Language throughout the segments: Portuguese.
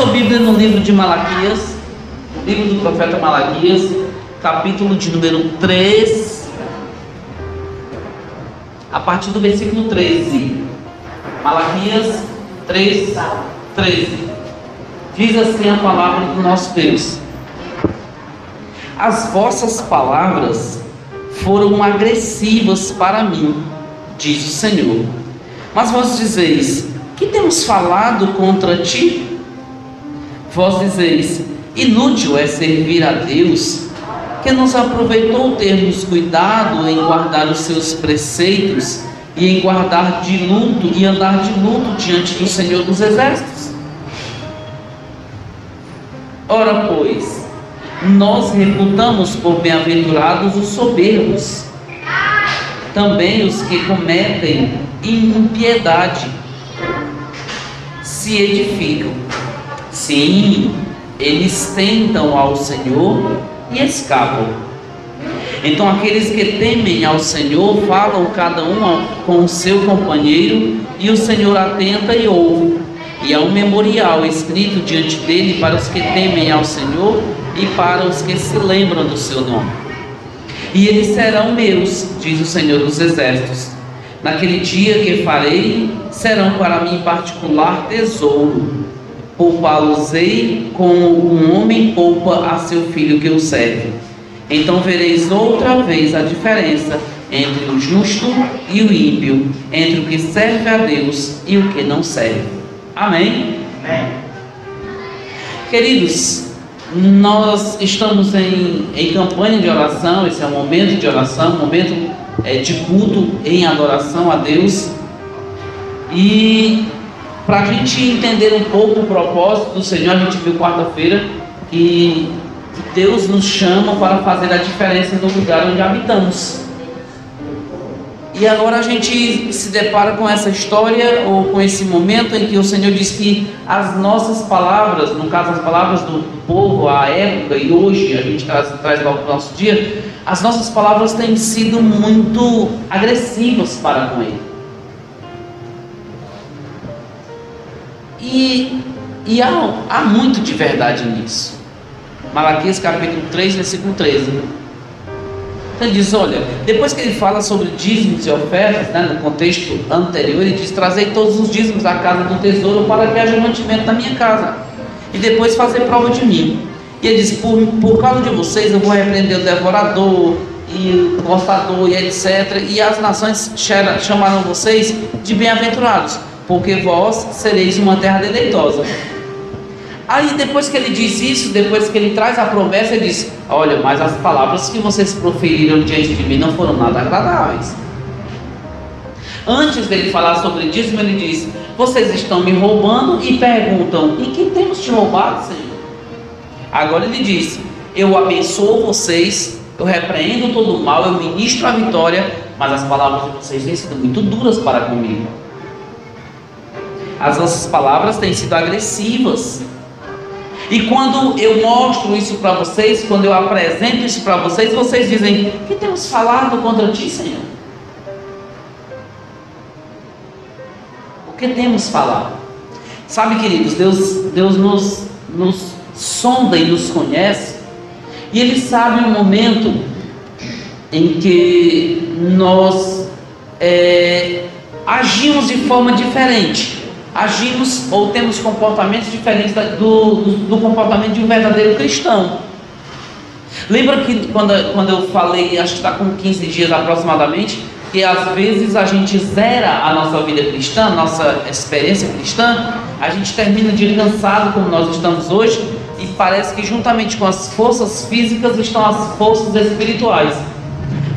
sua Bíblia no livro de Malaquias, livro do profeta Malaquias, capítulo de número 3, a partir do versículo 13. Malaquias 3, 13. Diz assim a palavra do nosso Deus: As vossas palavras foram agressivas para mim, diz o Senhor. Mas vós dizeis: Que temos falado contra ti? Vós dizeis: Inútil é servir a Deus, que nos aproveitou termos cuidado em guardar os seus preceitos e em guardar de luto e andar de luto diante do Senhor dos Exércitos. Ora, pois, nós reputamos por bem-aventurados os soberbos, também os que cometem impiedade se edificam. Sim, eles tentam ao Senhor e escapam. Então, aqueles que temem ao Senhor falam cada um com o seu companheiro, e o Senhor atenta e ouve. E há um memorial escrito diante dele para os que temem ao Senhor e para os que se lembram do seu nome. E eles serão meus, diz o Senhor dos Exércitos. Naquele dia que farei, serão para mim particular tesouro. Poupá-los-ei como um homem poupa a seu filho que o serve. Então vereis outra vez a diferença entre o justo e o ímpio, entre o que serve a Deus e o que não serve. Amém? Amém. Queridos, nós estamos em, em campanha de oração, esse é um momento de oração, um momento é, de culto em adoração a Deus. E para a gente entender um pouco o propósito do Senhor, a gente viu quarta-feira que Deus nos chama para fazer a diferença no lugar onde habitamos. E agora a gente se depara com essa história ou com esse momento em que o Senhor diz que as nossas palavras, no caso as palavras do povo à época e hoje a gente traz, traz logo para o nosso dia, as nossas palavras têm sido muito agressivas para com Ele. E, e há, há muito de verdade nisso. Malaquias capítulo 3, versículo 13. Então ele diz: olha, depois que ele fala sobre dízimos e ofertas, né, no contexto anterior, ele diz: trazei todos os dízimos à casa do tesouro para que haja mantimento na minha casa, e depois fazer prova de mim. E ele diz: por, por causa de vocês, eu vou repreender o devorador, e o gostador, e etc. E as nações chamarão vocês de bem-aventurados, porque vós sereis uma terra deleitosa. Aí depois que ele diz isso, depois que ele traz a promessa, ele diz: Olha, mas as palavras que vocês proferiram diante de mim não foram nada agradáveis. Antes dele falar sobre dízimo, ele diz: Vocês estão me roubando e perguntam: Em que temos te roubado, Senhor? Agora ele diz: Eu abençoo vocês, eu repreendo todo o mal, eu ministro a vitória, mas as palavras de vocês têm sido muito duras para comigo. As nossas palavras têm sido agressivas. E quando eu mostro isso para vocês, quando eu apresento isso para vocês, vocês dizem: que temos falado contra ti, Senhor? O que temos falado? Sabe, queridos, Deus, Deus nos, nos sonda e nos conhece, e Ele sabe o momento em que nós é, agimos de forma diferente agimos ou temos comportamentos diferentes do, do, do comportamento de um verdadeiro cristão. Lembra que quando, quando eu falei, acho que está com 15 dias aproximadamente, que às vezes a gente zera a nossa vida cristã, nossa experiência cristã, a gente termina de cansado como nós estamos hoje e parece que juntamente com as forças físicas estão as forças espirituais.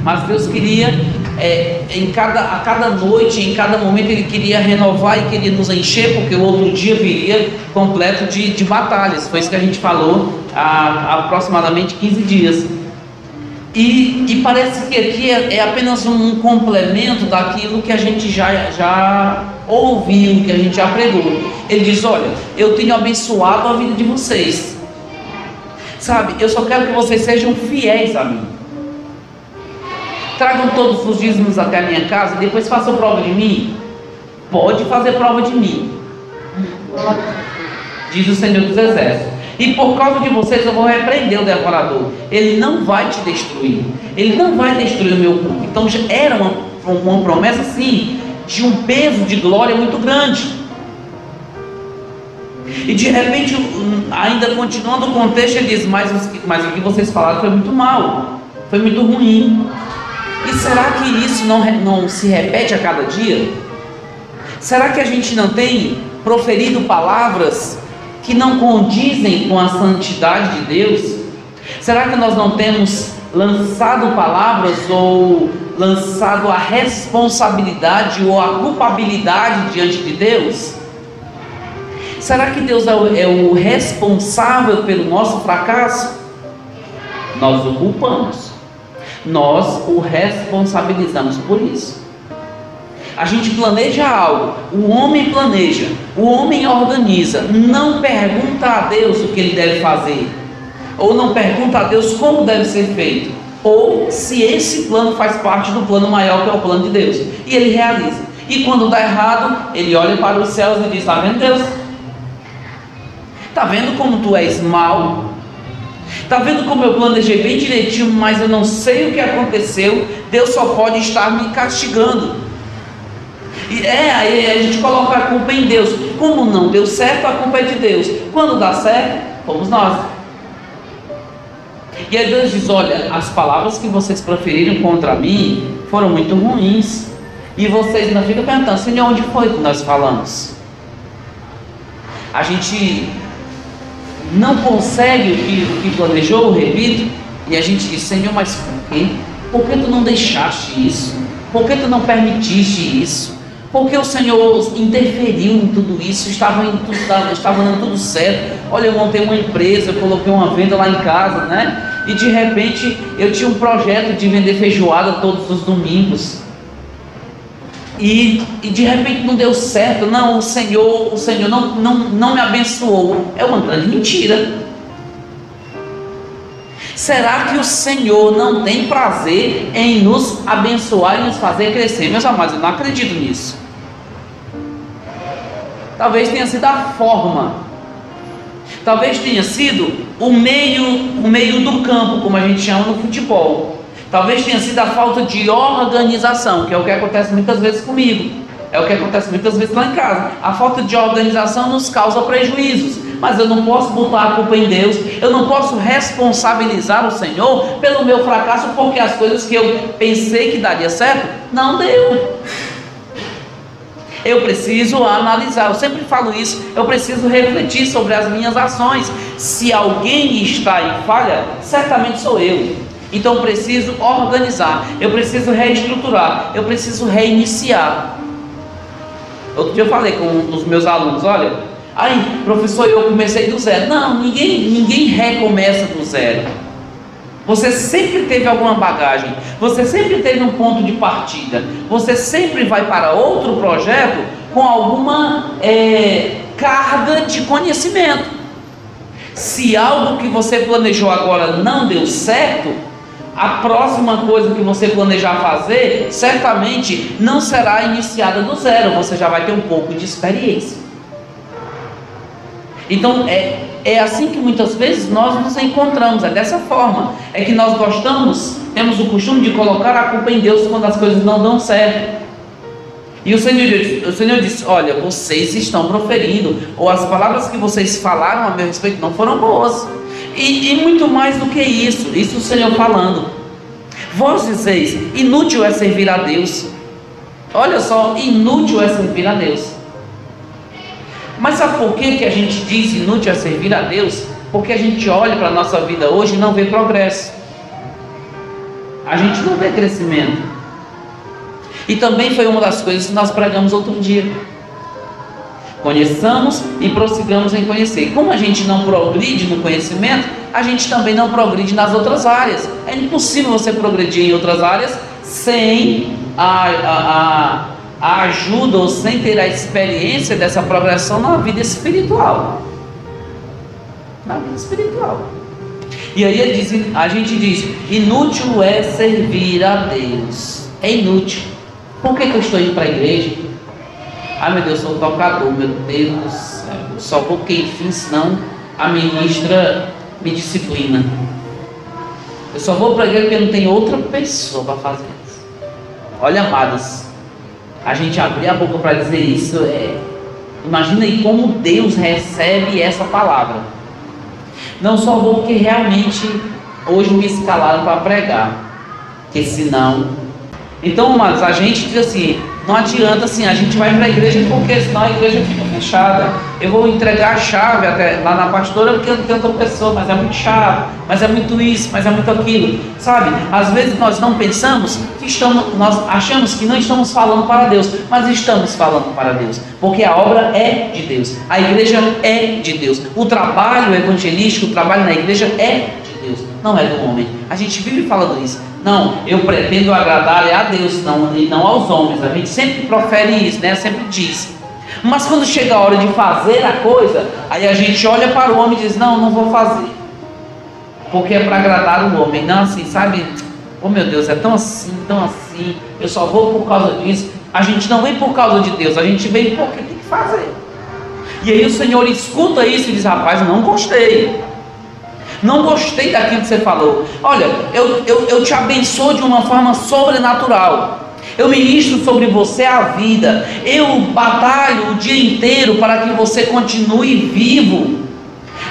Mas Deus queria é, em cada, a cada noite, em cada momento, ele queria renovar e queria nos encher, porque o outro dia viria completo de, de batalhas. Foi isso que a gente falou há, aproximadamente 15 dias. E, e, parece que aqui é, é, apenas um complemento daquilo que a gente já, já ouviu, que a gente já pregou. Ele diz: Olha, eu tenho abençoado a vida de vocês. Sabe, eu só quero que vocês sejam fiéis a mim. Tragam todos os dízimos até a minha casa e depois façam prova de mim. Pode fazer prova de mim. diz o Senhor dos Exércitos. E por causa de vocês eu vou repreender o devorador. Ele não vai te destruir. Ele não vai destruir o meu povo. Então era uma, uma promessa assim de um peso de glória muito grande. E de repente, ainda continuando o contexto, ele diz: mas, mas o que vocês falaram foi muito mal, foi muito ruim. E será que isso não, não se repete a cada dia? Será que a gente não tem proferido palavras que não condizem com a santidade de Deus? Será que nós não temos lançado palavras ou lançado a responsabilidade ou a culpabilidade diante de Deus? Será que Deus é o, é o responsável pelo nosso fracasso? Nós o culpamos, nós o responsabilizamos por isso. A gente planeja algo, o homem planeja, o homem organiza, não pergunta a Deus o que ele deve fazer, ou não pergunta a Deus como deve ser feito, ou se esse plano faz parte do plano maior que é o plano de Deus, e ele realiza. E quando dá errado, ele olha para os céus e diz: Está vendo, Deus? Está vendo como tu és mal? Está vendo como eu planejei bem direitinho, mas eu não sei o que aconteceu? Deus só pode estar me castigando. E é, aí a gente coloca a culpa em Deus. Como não deu certo, a culpa é de Deus. Quando dá certo, fomos nós. E aí Deus diz: Olha, as palavras que vocês proferiram contra mim foram muito ruins. E vocês não ficam perguntando, Senhor, onde foi que nós falamos? A gente não consegue o que, o que planejou, repito, e a gente diz, Senhor, mas por quê? Por que tu não deixaste isso? Por que tu não permitiste isso? Porque o Senhor interferiu em tudo isso, estava, em tudo, estava dando tudo certo. Olha, eu montei uma empresa, eu coloquei uma venda lá em casa, né? E de repente eu tinha um projeto de vender feijoada todos os domingos. E, e de repente não deu certo. Não, o Senhor, o Senhor não, não, não me abençoou. É uma grande mentira. Será que o Senhor não tem prazer em nos abençoar e nos fazer crescer? Meus amados, eu não acredito nisso. Talvez tenha sido a forma. Talvez tenha sido o meio, o meio do campo, como a gente chama no futebol. Talvez tenha sido a falta de organização, que é o que acontece muitas vezes comigo. É o que acontece muitas vezes lá em casa. A falta de organização nos causa prejuízos. Mas eu não posso botar a culpa em Deus. Eu não posso responsabilizar o Senhor pelo meu fracasso, porque as coisas que eu pensei que daria certo, não deu. Eu preciso analisar, eu sempre falo isso, eu preciso refletir sobre as minhas ações. Se alguém está em falha, certamente sou eu. Então eu preciso organizar, eu preciso reestruturar, eu preciso reiniciar. Outro dia eu falei com um dos meus alunos, olha, aí, professor, eu comecei do zero. Não, ninguém, ninguém recomeça do zero. Você sempre teve alguma bagagem, você sempre teve um ponto de partida, você sempre vai para outro projeto com alguma é, carga de conhecimento. Se algo que você planejou agora não deu certo, a próxima coisa que você planejar fazer certamente não será iniciada do zero, você já vai ter um pouco de experiência. Então é, é assim que muitas vezes nós nos encontramos, é dessa forma. É que nós gostamos, temos o costume de colocar a culpa em Deus quando as coisas não dão certo. E o Senhor, o Senhor disse: Olha, vocês estão proferindo, ou as palavras que vocês falaram a meu respeito não foram boas. E, e muito mais do que isso, isso o Senhor falando. Vós dizeis: inútil é servir a Deus. Olha só, inútil é servir a Deus. Mas sabe por que, que a gente diz inútil é servir a Deus? Porque a gente olha para a nossa vida hoje e não vê progresso. A gente não vê crescimento. E também foi uma das coisas que nós pregamos outro dia. Conheçamos e prossigamos em conhecer. Como a gente não progride no conhecimento, a gente também não progride nas outras áreas. É impossível você progredir em outras áreas sem a, a, a ajuda ou sem ter a experiência dessa progressão na vida espiritual. Na vida espiritual. E aí diz, a gente diz: inútil é servir a Deus. É inútil. Por que, que eu estou indo para a igreja? Ah, meu Deus, sou tocador, meu Deus do céu. Só porque enfim, senão a ministra me disciplina. Eu só vou para porque não tem outra pessoa para fazer isso. Olha, amados, a gente abrir a boca para dizer isso é. Imagina aí como Deus recebe essa palavra. Não só vou porque realmente hoje me escalaram para pregar. Porque senão. Então, amados, a gente diz assim, não adianta assim, a gente vai para a igreja porque senão a igreja fica fechada. Eu vou entregar a chave até lá na pastora porque não tem outra pessoa, mas é muito chato, mas é muito isso, mas é muito aquilo. Sabe? Às vezes nós não pensamos que estamos, nós achamos que não estamos falando para Deus, mas estamos falando para Deus, porque a obra é de Deus, a igreja é de Deus, o trabalho evangelístico, o trabalho na igreja é não é do homem. A gente vive falando isso. Não, eu pretendo agradar a Deus, não, e não aos homens. A gente sempre profere isso, né? Sempre diz. Mas quando chega a hora de fazer a coisa, aí a gente olha para o homem e diz: Não, não vou fazer. Porque é para agradar o homem. Não, assim, sabe? Oh meu Deus, é tão assim, tão assim. Eu só vou por causa disso. A gente não vem por causa de Deus, a gente vem porque tem que fazer. E aí o Senhor escuta isso e diz: Rapaz, eu não gostei. Não gostei daquilo que você falou. Olha, eu, eu, eu te abençoo de uma forma sobrenatural. Eu ministro sobre você a vida. Eu batalho o dia inteiro para que você continue vivo.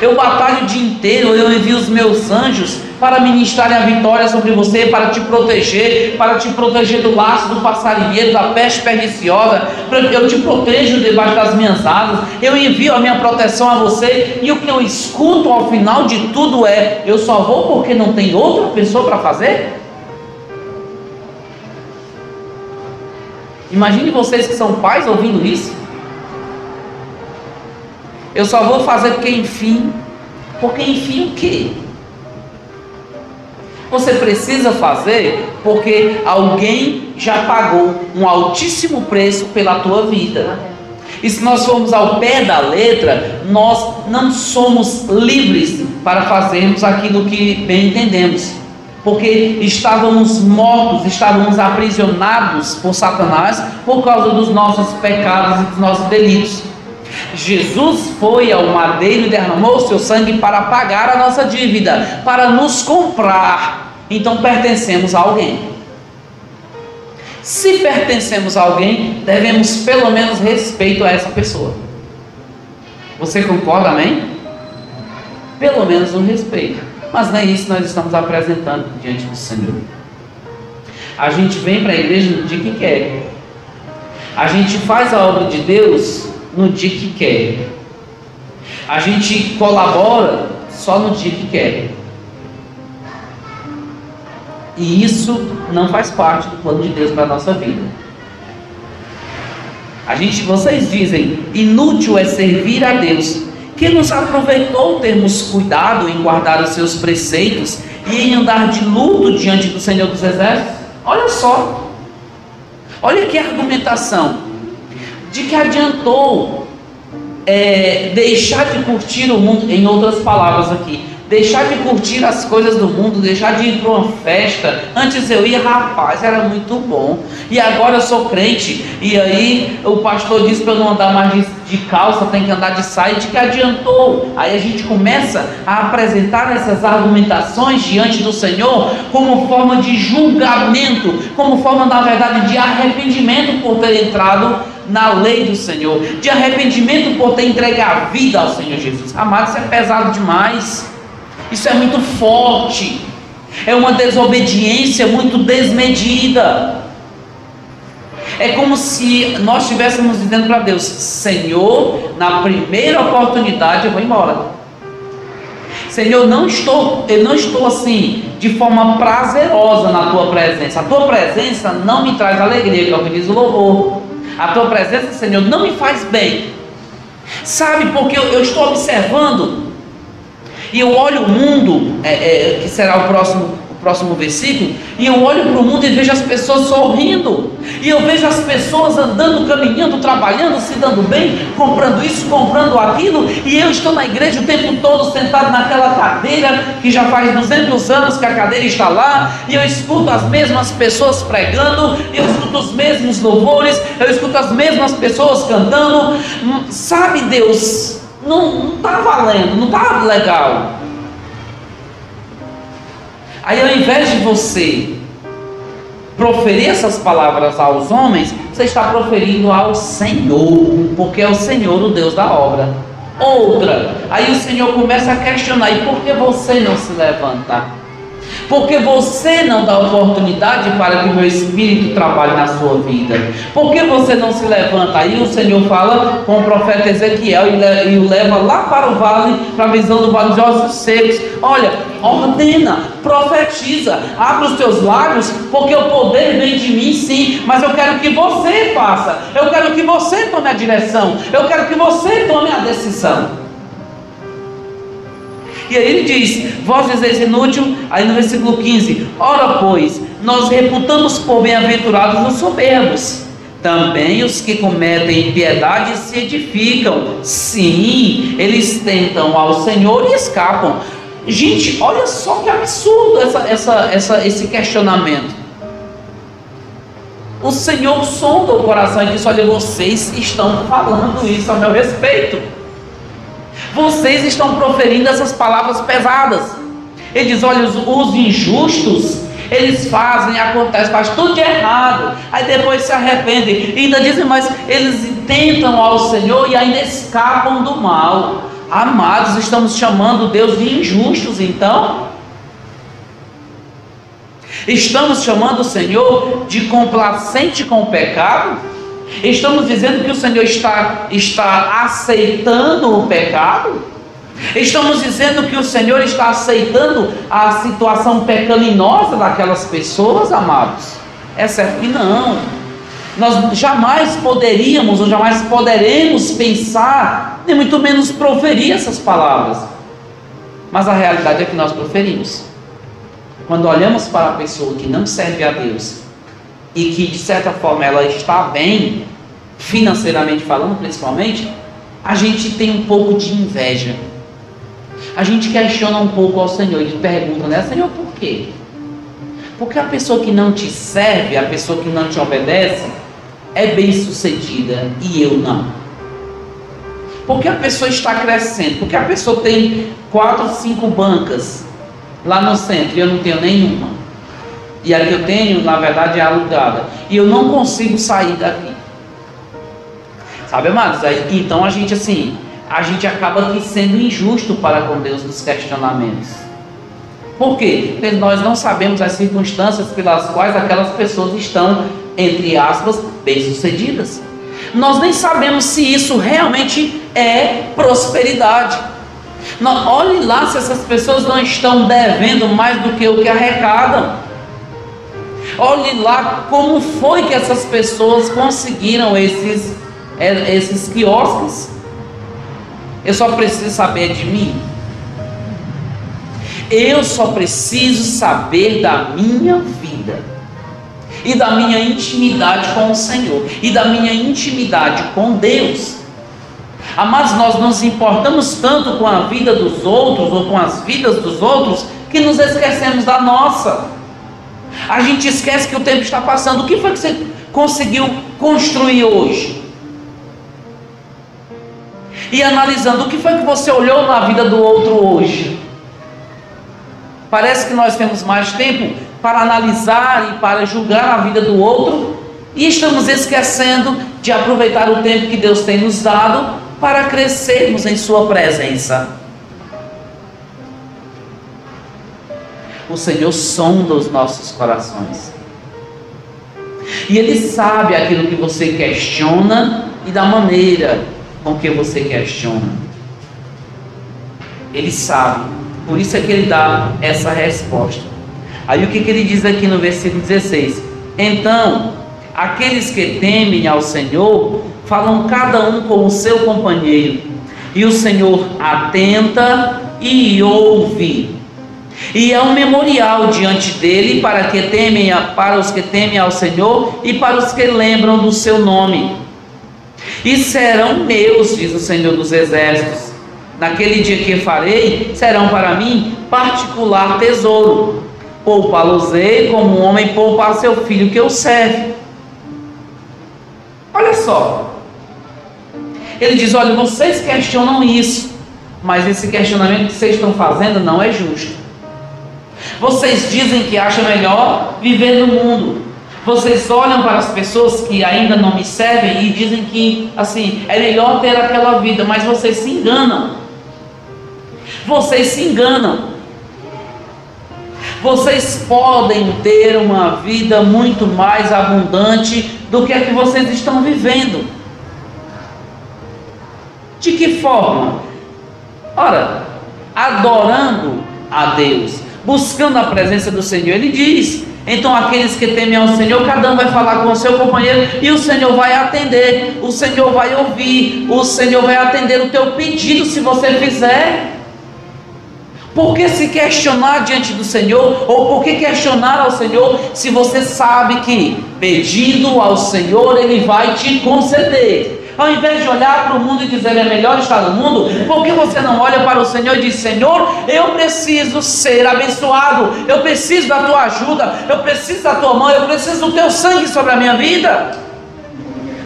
Eu batalho o dia inteiro, eu envio os meus anjos para ministrarem a vitória sobre você, para te proteger, para te proteger do laço do passarinheiro, da peste perniciosa. Eu te protejo debaixo das minhas asas. Eu envio a minha proteção a você. E o que eu escuto ao final de tudo é: eu só vou porque não tem outra pessoa para fazer? Imagine vocês que são pais ouvindo isso. Eu só vou fazer porque enfim. Porque enfim o quê? Você precisa fazer porque alguém já pagou um altíssimo preço pela tua vida. E se nós formos ao pé da letra, nós não somos livres para fazermos aquilo que bem entendemos. Porque estávamos mortos, estávamos aprisionados por Satanás por causa dos nossos pecados e dos nossos delitos. Jesus foi ao madeiro e derramou seu sangue para pagar a nossa dívida, para nos comprar. Então pertencemos a alguém. Se pertencemos a alguém, devemos pelo menos respeito a essa pessoa. Você concorda, amém? Pelo menos um respeito. Mas nem isso nós estamos apresentando diante do Senhor. A gente vem para a igreja no dia que quer. A gente faz a obra de Deus no dia que quer. A gente colabora só no dia que quer. E isso não faz parte do plano de Deus para a nossa vida. A gente, vocês dizem, inútil é servir a Deus, que nos aproveitou termos cuidado em guardar os seus preceitos e em andar de luto diante do Senhor dos Exércitos. Olha só, olha que argumentação de que adiantou é, deixar de curtir o mundo, em outras palavras aqui, deixar de curtir as coisas do mundo, deixar de ir para uma festa. Antes eu ia, rapaz, era muito bom. E agora eu sou crente. E aí o pastor disse para eu não andar mais de, de calça, tem que andar de saia, de que adiantou. Aí a gente começa a apresentar essas argumentações diante do Senhor como forma de julgamento, como forma, na verdade, de arrependimento por ter entrado na lei do Senhor, de arrependimento por ter entregue a vida ao Senhor Jesus. Amado, isso é pesado demais. Isso é muito forte. É uma desobediência muito desmedida. É como se nós estivéssemos dizendo para Deus: Senhor, na primeira oportunidade eu vou embora. Senhor, não estou, eu não estou assim de forma prazerosa na tua presença. A tua presença não me traz alegria, que é o que diz o louvor. A tua presença, Senhor, não me faz bem. Sabe, porque eu, eu estou observando e eu olho o mundo, é, é, que será o próximo, próximo versículo, e eu olho para o mundo e vejo as pessoas sorrindo, e eu vejo as pessoas andando, caminhando, trabalhando, se dando bem, comprando isso, comprando aquilo, e eu estou na igreja o tempo todo sentado naquela cadeira que já faz 200 anos que a cadeira está lá, e eu escuto as mesmas pessoas pregando, eu escuto os mesmos louvores, eu escuto as mesmas pessoas cantando. Hum, sabe, Deus, não está valendo, não está legal. Aí ao invés de você proferir essas palavras aos homens, você está proferindo ao Senhor, porque é o Senhor o Deus da obra. Outra, aí o Senhor começa a questionar: e por que você não se levanta? Porque você não dá oportunidade para que o meu espírito trabalhe na sua vida. Porque você não se levanta? Aí o Senhor fala com o profeta Ezequiel e o leva lá para o vale, para a visão do vale de ossos secos. Olha, ordena, profetiza, abre os teus lábios, porque o poder vem de mim sim, mas eu quero que você faça, eu quero que você tome a direção, eu quero que você tome a decisão. E aí ele diz: Vós dizeis inútil, aí no versículo 15: Ora, pois, nós reputamos por bem-aventurados os soberbos. Também os que cometem impiedade se edificam. Sim, eles tentam ao Senhor e escapam. Gente, olha só que absurdo essa, essa, essa, esse questionamento. O Senhor sonda o coração e diz: Olha, vocês estão falando isso a meu respeito. Vocês estão proferindo essas palavras pesadas. Ele diz: olha, os, os injustos, eles fazem, acontece, faz tudo de errado, aí depois se arrependem, e ainda dizem, mas eles tentam ao Senhor e ainda escapam do mal. Amados, estamos chamando Deus de injustos, então? Estamos chamando o Senhor de complacente com o pecado? Estamos dizendo que o Senhor está, está aceitando o pecado? Estamos dizendo que o Senhor está aceitando a situação pecaminosa daquelas pessoas, amados? É certo que não. Nós jamais poderíamos ou jamais poderemos pensar, nem muito menos proferir essas palavras. Mas a realidade é que nós proferimos. Quando olhamos para a pessoa que não serve a Deus e que de certa forma ela está bem, financeiramente falando principalmente, a gente tem um pouco de inveja. A gente questiona um pouco ao Senhor e pergunta, né, Senhor, por quê? Porque a pessoa que não te serve, a pessoa que não te obedece, é bem sucedida e eu não. Porque a pessoa está crescendo, porque a pessoa tem quatro, cinco bancas lá no centro e eu não tenho nenhuma. E a que eu tenho, na verdade, é alugada. E eu não consigo sair daqui. Sabe, amados? Então a gente, assim, a gente acaba aqui sendo injusto para com Deus nos questionamentos. Por quê? Porque nós não sabemos as circunstâncias pelas quais aquelas pessoas estão, entre aspas, bem-sucedidas. Nós nem sabemos se isso realmente é prosperidade. Não, olhe lá se essas pessoas não estão devendo mais do que o que arrecadam. Olhe lá como foi que essas pessoas conseguiram esses, é, esses quiosques. Eu só preciso saber de mim. Eu só preciso saber da minha vida e da minha intimidade com o Senhor e da minha intimidade com Deus. Mas nós nos importamos tanto com a vida dos outros ou com as vidas dos outros que nos esquecemos da nossa. A gente esquece que o tempo está passando. O que foi que você conseguiu construir hoje? E analisando o que foi que você olhou na vida do outro hoje. Parece que nós temos mais tempo para analisar e para julgar a vida do outro e estamos esquecendo de aproveitar o tempo que Deus tem nos dado para crescermos em Sua presença. O Senhor sonda os nossos corações. E Ele sabe aquilo que você questiona e da maneira com que você questiona. Ele sabe. Por isso é que Ele dá essa resposta. Aí o que, que ele diz aqui no versículo 16? Então, aqueles que temem ao Senhor falam cada um com o seu companheiro, e o Senhor atenta e ouve E é um memorial diante dele para que temem para os que temem ao Senhor e para os que lembram do seu nome. E serão meus, diz o Senhor dos Exércitos. Naquele dia que farei, serão para mim particular tesouro. Poupa-los-ei como um homem poupa a seu filho que o serve. Olha só. Ele diz: Olha, vocês questionam isso, mas esse questionamento que vocês estão fazendo não é justo. Vocês dizem que acham melhor viver no mundo. Vocês olham para as pessoas que ainda não me servem e dizem que assim é melhor ter aquela vida, mas vocês se enganam. Vocês se enganam. Vocês podem ter uma vida muito mais abundante do que a que vocês estão vivendo. De que forma? Ora, adorando a Deus, buscando a presença do Senhor. Ele diz: então aqueles que temem ao Senhor, cada um vai falar com o seu companheiro e o Senhor vai atender, o Senhor vai ouvir, o Senhor vai atender o teu pedido se você fizer. Por que se questionar diante do Senhor? Ou por que questionar ao Senhor se você sabe que pedindo ao Senhor Ele vai te conceder? Ao invés de olhar para o mundo e dizer é melhor estar no mundo, por que você não olha para o Senhor e diz: Senhor, eu preciso ser abençoado, eu preciso da tua ajuda, eu preciso da tua mão, eu preciso do teu sangue sobre a minha vida?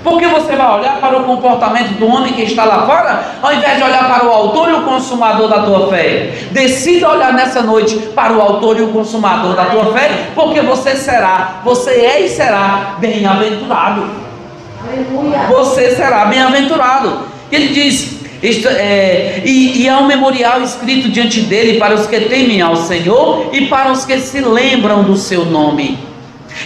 Porque você vai olhar para o comportamento do homem que está lá fora, ao invés de olhar para o autor e o consumador da tua fé. Decida olhar nessa noite para o autor e o consumador da tua fé, porque você será, você é e será bem-aventurado. Você será bem-aventurado. Ele diz: isto, é, e, e há um memorial escrito diante dele para os que temem ao Senhor e para os que se lembram do seu nome.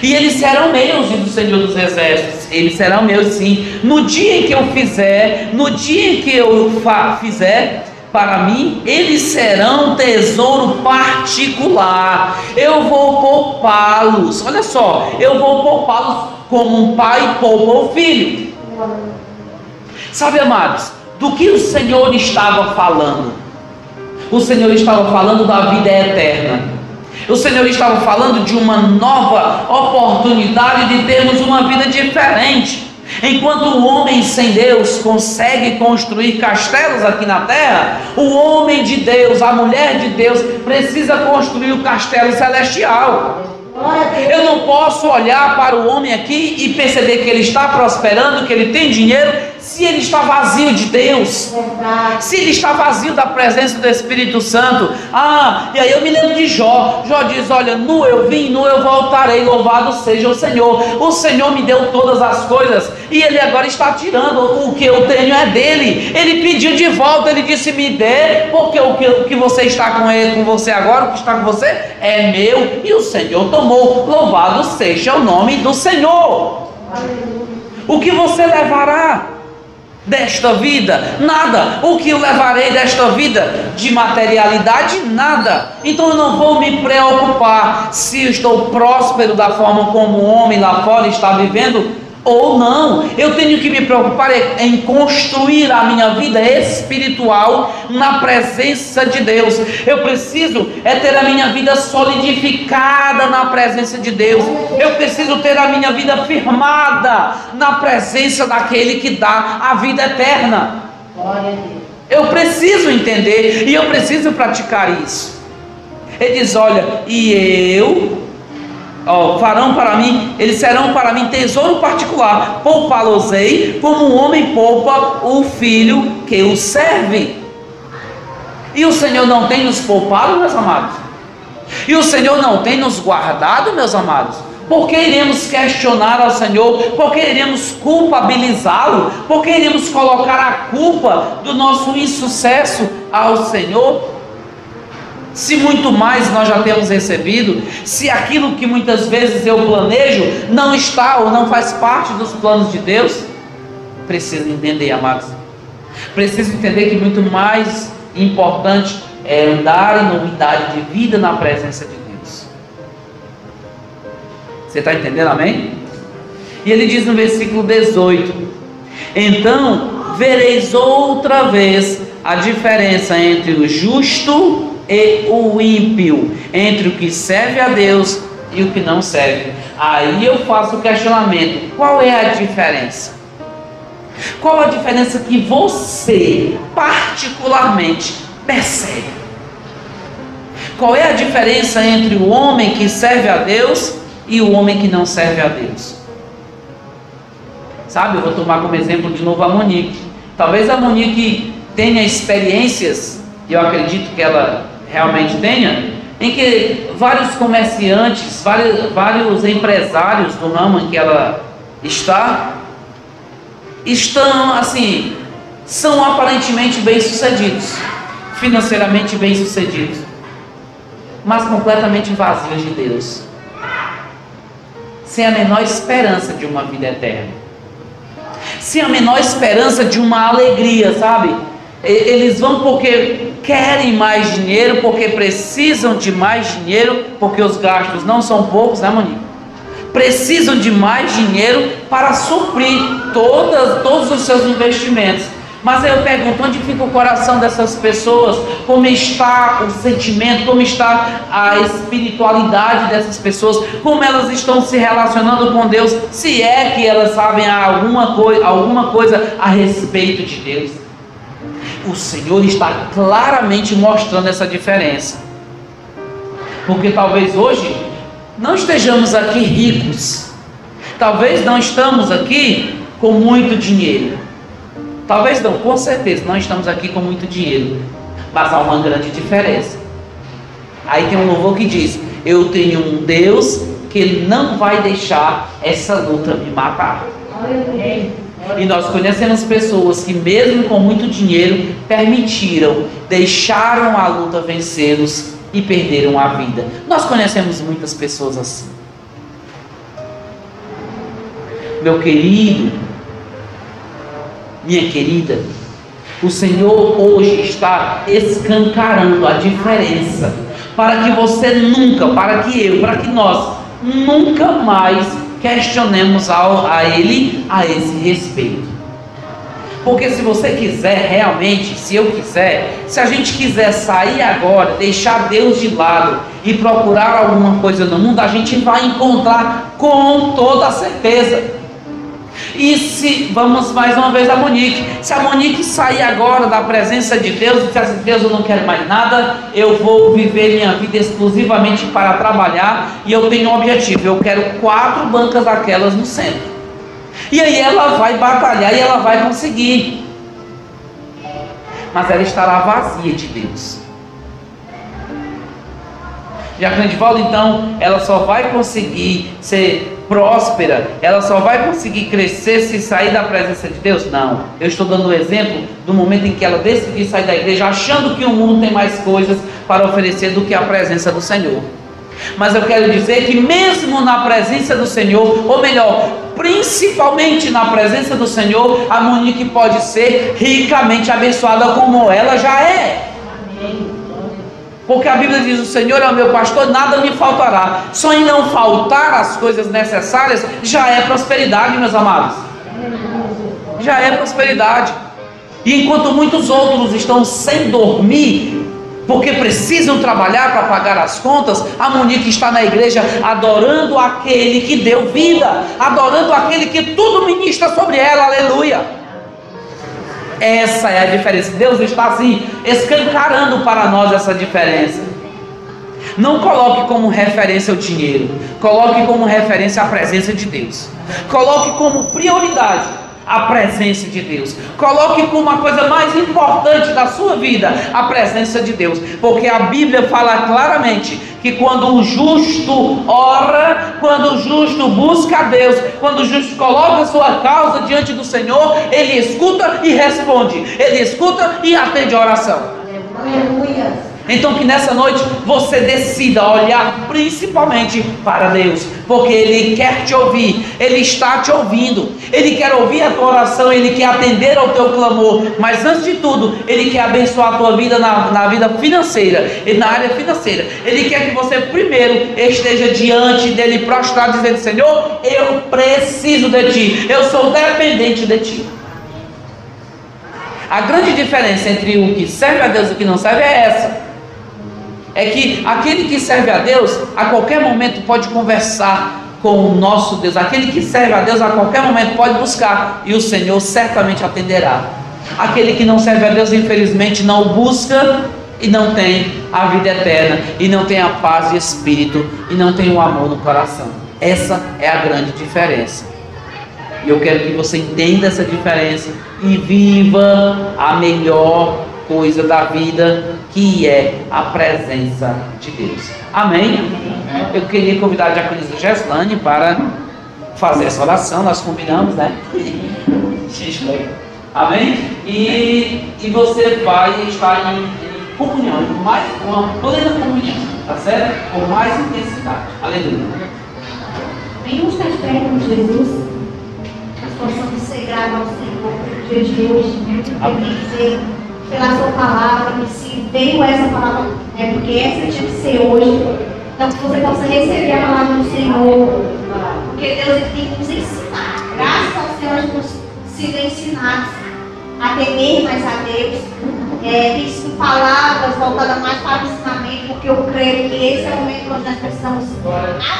E eles serão meus, diz o Senhor dos Exércitos. Eles serão meus, sim. No dia em que eu fizer, no dia em que eu fizer, para mim, eles serão tesouro particular. Eu vou poupá-los. Olha só, eu vou poupá-los como um pai poupa o filho. Sabe, amados, do que o Senhor estava falando? O Senhor estava falando da vida eterna. O Senhor estava falando de uma nova oportunidade de termos uma vida diferente. Enquanto o homem sem Deus consegue construir castelos aqui na terra, o homem de Deus, a mulher de Deus, precisa construir o castelo celestial. Eu não posso olhar para o homem aqui e perceber que ele está prosperando, que ele tem dinheiro, se ele está vazio de Deus, se ele está vazio da presença do Espírito Santo. Ah, e aí eu me lembro de Jó. Jó diz: Olha, nu eu vim, nu eu voltarei, louvado seja o Senhor. O Senhor me deu todas as coisas e ele agora está tirando. O que eu tenho é dele. Ele pediu de volta, ele disse: Me dê, porque o que, o que você está com, ele, com você agora, o que está com você é meu. E o Senhor tomou. Louvado seja o nome do Senhor. O que você levará? Desta vida? Nada. O que eu levarei desta vida? De materialidade? Nada. Então eu não vou me preocupar se eu estou próspero da forma como o homem lá fora está vivendo ou não. Eu tenho que me preocupar em construir a minha vida espiritual na presença de Deus. Eu preciso é ter a minha vida solidificada na presença de Deus. Eu preciso ter a minha vida firmada na presença daquele que dá a vida eterna. Eu preciso entender e eu preciso praticar isso. Ele diz: Olha, e eu Farão para mim, eles serão para mim tesouro particular, poupá-los-ei, como um homem poupa o filho que o serve. E o Senhor não tem nos poupado, meus amados? E o Senhor não tem nos guardado, meus amados? Por que iremos questionar ao Senhor? Por que iremos culpabilizá-lo? Por que iremos colocar a culpa do nosso insucesso ao Senhor? Se muito mais nós já temos recebido, se aquilo que muitas vezes eu planejo não está ou não faz parte dos planos de Deus, preciso entender, amados. Preciso entender que muito mais importante é andar em novidade de vida na presença de Deus. Você está entendendo, amém? E ele diz no versículo 18: Então vereis outra vez a diferença entre o justo e o ímpio, entre o que serve a Deus e o que não serve. Aí eu faço o questionamento: qual é a diferença? Qual a diferença que você, particularmente, percebe? Qual é a diferença entre o homem que serve a Deus e o homem que não serve a Deus? Sabe, eu vou tomar como exemplo de novo a Monique. Talvez a Monique tenha experiências, e eu acredito que ela realmente tenha, em que vários comerciantes, vários, vários empresários do ramo em que ela está, estão assim, são aparentemente bem-sucedidos, financeiramente bem-sucedidos, mas completamente vazios de Deus, sem a menor esperança de uma vida eterna, sem a menor esperança de uma alegria, sabe? Eles vão porque querem mais dinheiro, porque precisam de mais dinheiro, porque os gastos não são poucos, né, Monique? Precisam de mais dinheiro para suprir todas, todos os seus investimentos. Mas eu pergunto, onde fica o coração dessas pessoas? Como está o sentimento? Como está a espiritualidade dessas pessoas? Como elas estão se relacionando com Deus? Se é que elas sabem alguma, coi alguma coisa a respeito de Deus o Senhor está claramente mostrando essa diferença. Porque talvez hoje não estejamos aqui ricos, talvez não estamos aqui com muito dinheiro. Talvez não, com certeza, não estamos aqui com muito dinheiro, mas há uma grande diferença. Aí tem um louvor que diz: Eu tenho um Deus que não vai deixar essa luta me matar. Amém. E nós conhecemos pessoas que, mesmo com muito dinheiro, permitiram, deixaram a luta vencê-los e perderam a vida. Nós conhecemos muitas pessoas assim. Meu querido, minha querida, o Senhor hoje está escancarando a diferença para que você nunca, para que eu, para que nós nunca mais questionemos ao, a Ele a esse respeito. Porque se você quiser realmente, se eu quiser, se a gente quiser sair agora, deixar Deus de lado e procurar alguma coisa no mundo, a gente vai encontrar com toda certeza. E se, vamos mais uma vez a Monique, se a Monique sair agora da presença de Deus e disser assim, Deus, eu não quero mais nada, eu vou viver minha vida exclusivamente para trabalhar e eu tenho um objetivo, eu quero quatro bancas daquelas no centro. E aí ela vai batalhar e ela vai conseguir. Mas ela estará vazia de Deus. E a Candivaldo, então, ela só vai conseguir ser próspera, ela só vai conseguir crescer se sair da presença de Deus? Não. Eu estou dando um exemplo do momento em que ela decidiu sair da igreja, achando que o mundo tem mais coisas para oferecer do que a presença do Senhor. Mas eu quero dizer que, mesmo na presença do Senhor, ou melhor, principalmente na presença do Senhor, a Monique pode ser ricamente abençoada como ela já é. Amém. Porque a Bíblia diz: O Senhor é o meu pastor, nada me faltará. Só em não faltar as coisas necessárias já é prosperidade, meus amados. Já é prosperidade. E enquanto muitos outros estão sem dormir, porque precisam trabalhar para pagar as contas, a Monique está na igreja adorando aquele que deu vida, adorando aquele que tudo ministra sobre ela, aleluia. Essa é a diferença. Deus está assim, escancarando para nós essa diferença. Não coloque como referência o dinheiro, coloque como referência a presença de Deus. Coloque como prioridade a presença de Deus. Coloque como uma coisa mais importante da sua vida a presença de Deus, porque a Bíblia fala claramente que quando o justo ora, quando o justo busca a Deus, quando o justo coloca sua causa diante do Senhor, ele escuta e responde, ele escuta e atende a oração. Aleluia. Então que nessa noite você decida olhar principalmente para Deus, porque Ele quer te ouvir, Ele está te ouvindo, Ele quer ouvir a tua oração, Ele quer atender ao teu clamor, mas antes de tudo, Ele quer abençoar a tua vida na, na vida financeira e na área financeira. Ele quer que você primeiro esteja diante dele prostrado, dizendo: Senhor, eu preciso de ti, eu sou dependente de ti. A grande diferença entre o que serve a Deus e o que não serve é essa. É que aquele que serve a Deus, a qualquer momento pode conversar com o nosso Deus. Aquele que serve a Deus, a qualquer momento pode buscar e o Senhor certamente atenderá. Aquele que não serve a Deus, infelizmente, não o busca e não tem a vida eterna, e não tem a paz de espírito, e não tem o amor no coração. Essa é a grande diferença. E eu quero que você entenda essa diferença e viva a melhor coisa da vida, que é a presença de Deus. Amém? Eu queria convidar a diaconisa Geslane para fazer essa oração, nós combinamos, né? Amém? E, e você vai estar em, em comunhão, mais, uma plena comunhão, tá certo? Com mais intensidade. Aleluia. Venhamos estar perto de Jesus, nós possamos ser gratos ao Senhor dia de hoje, né? dizer pela sua palavra, que se veio essa palavra, é porque essa tinha que ser hoje. Então que você possa receber a palavra do Senhor. Porque Deus tem que nos ensinar. Graças ao Senhor temos sido ensinados a temer mais a Deus. É, sido palavras voltadas mais para o ensinamento, porque eu creio que esse é o momento onde nós precisamos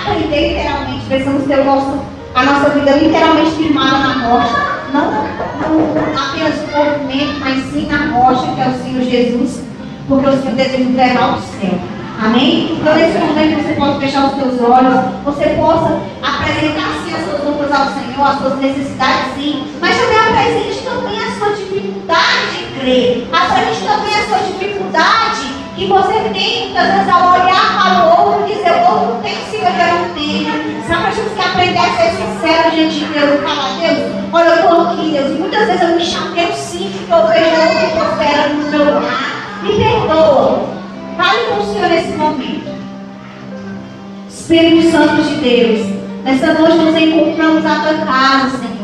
aprender literalmente, precisamos ter o nosso, a nossa vida literalmente firmada na morte. Não, não apenas no movimento, mas sim na rocha, que é o Senhor Jesus, porque o Senhor deseja levar o céu. Amém? Então, nesse momento, você pode fechar os seus olhos, você possa apresentar sim as suas lutas ao Senhor, as suas necessidades, sim, mas também apresente também a sua dificuldade de crer, apresente também a sua dificuldade que você tem, muitas vezes, ao olhar para o outro e dizer: o outro tem, Senhor, eu não tenho. Sabe, nós temos que aprender a ser sincero diante de Deus e falar: Deus, olha, eu estou aqui, Deus, e muitas vezes eu me chateio sim, porque eu vejo outro prosperando no meu lugar. Me perdoa. Fale com o Senhor nesse momento. Espírito Santo de Deus, nessa noite nos encontramos à tua casa, Senhor.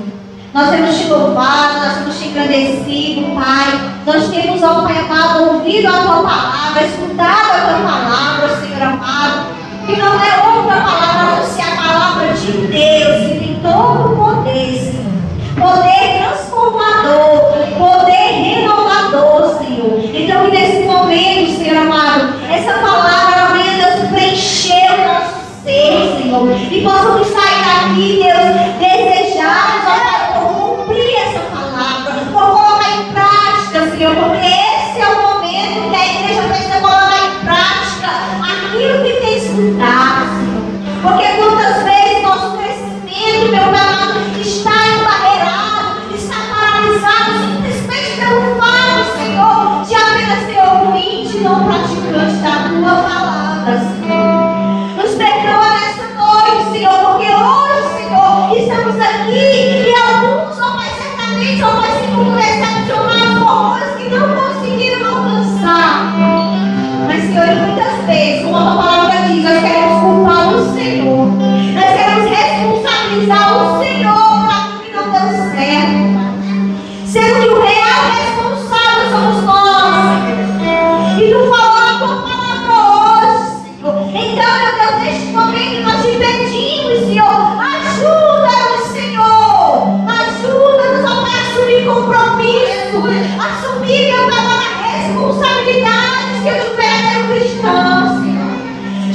Nós temos te louvado, nós temos te engrandecido, Pai. Nós temos, ó Pai amado, ouvido a tua palavra, escutado a tua palavra, Senhor amado. Que não é outra palavra a não ser a palavra de Deus, que tem todo o poder, Senhor. Poder transformador, poder renovador, Senhor. Então, que nesse momento, Senhor amado, essa palavra venha, Deus, preencher o nosso ser, Senhor. E possamos sair daqui, Deus, desejados, porque esse é o momento que a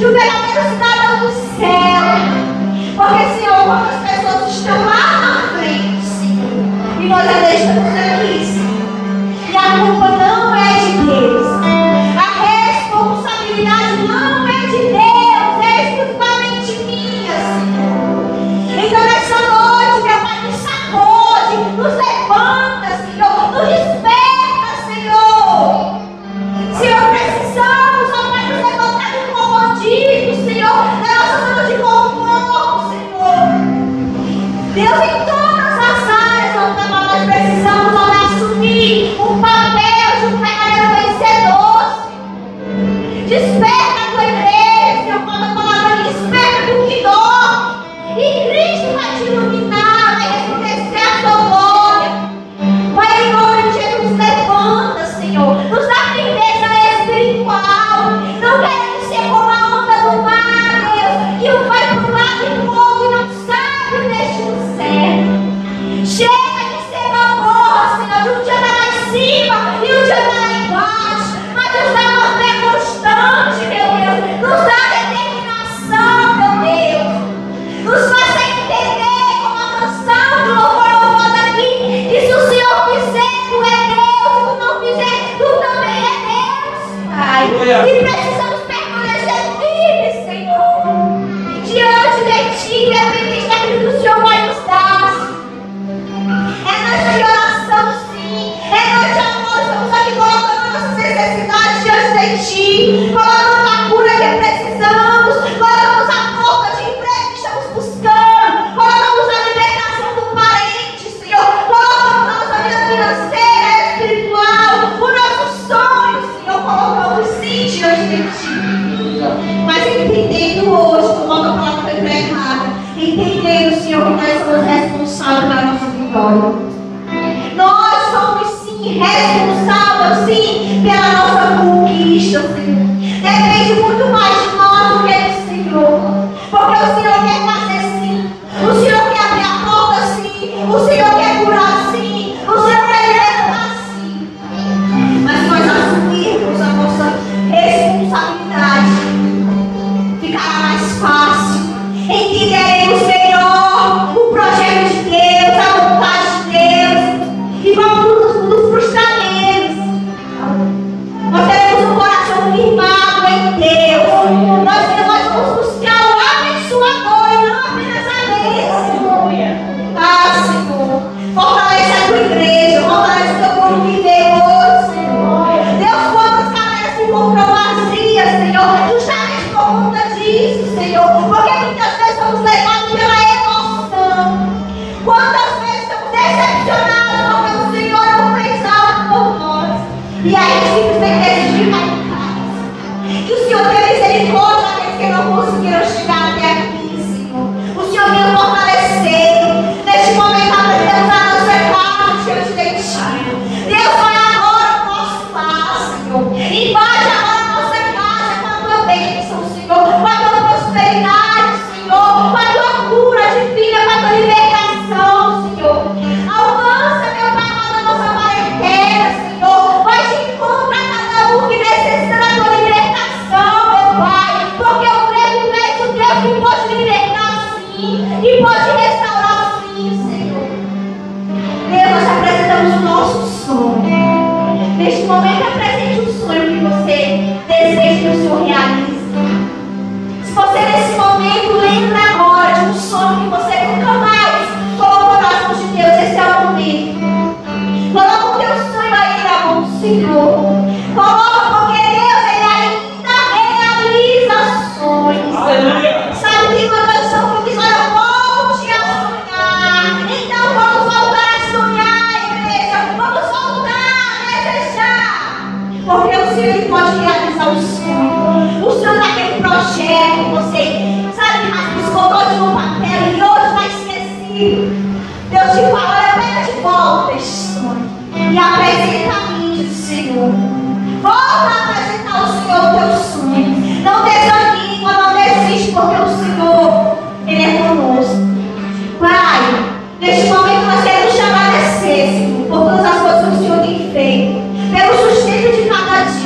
De verdadeiro cidadão do céu. Porque, Senhor, quantas pessoas estão lá na frente, Senhor. E nós ainda estamos aqui,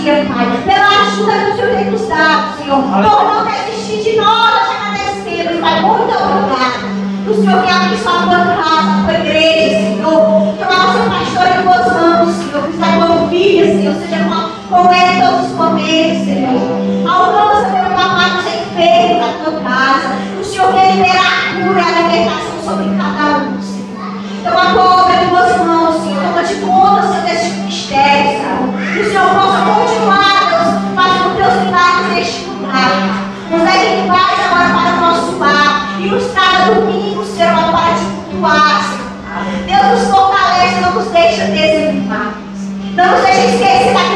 dia, Pai, pela ajuda que o Senhor tem nos dado, Senhor, por não desistir de nós, te agradecemos, Pai, muito obrigado. O Senhor que abre sua tua casa, tua igreja, Senhor, que o nosso pastor e os anos, Senhor, que está com filha, Senhor, seja com, com ele todos os momentos, Senhor. Alcança, meu papai, os enfermos da tua casa, o Senhor quer liberar a cura, a libertação. Não nos deixe esquecer.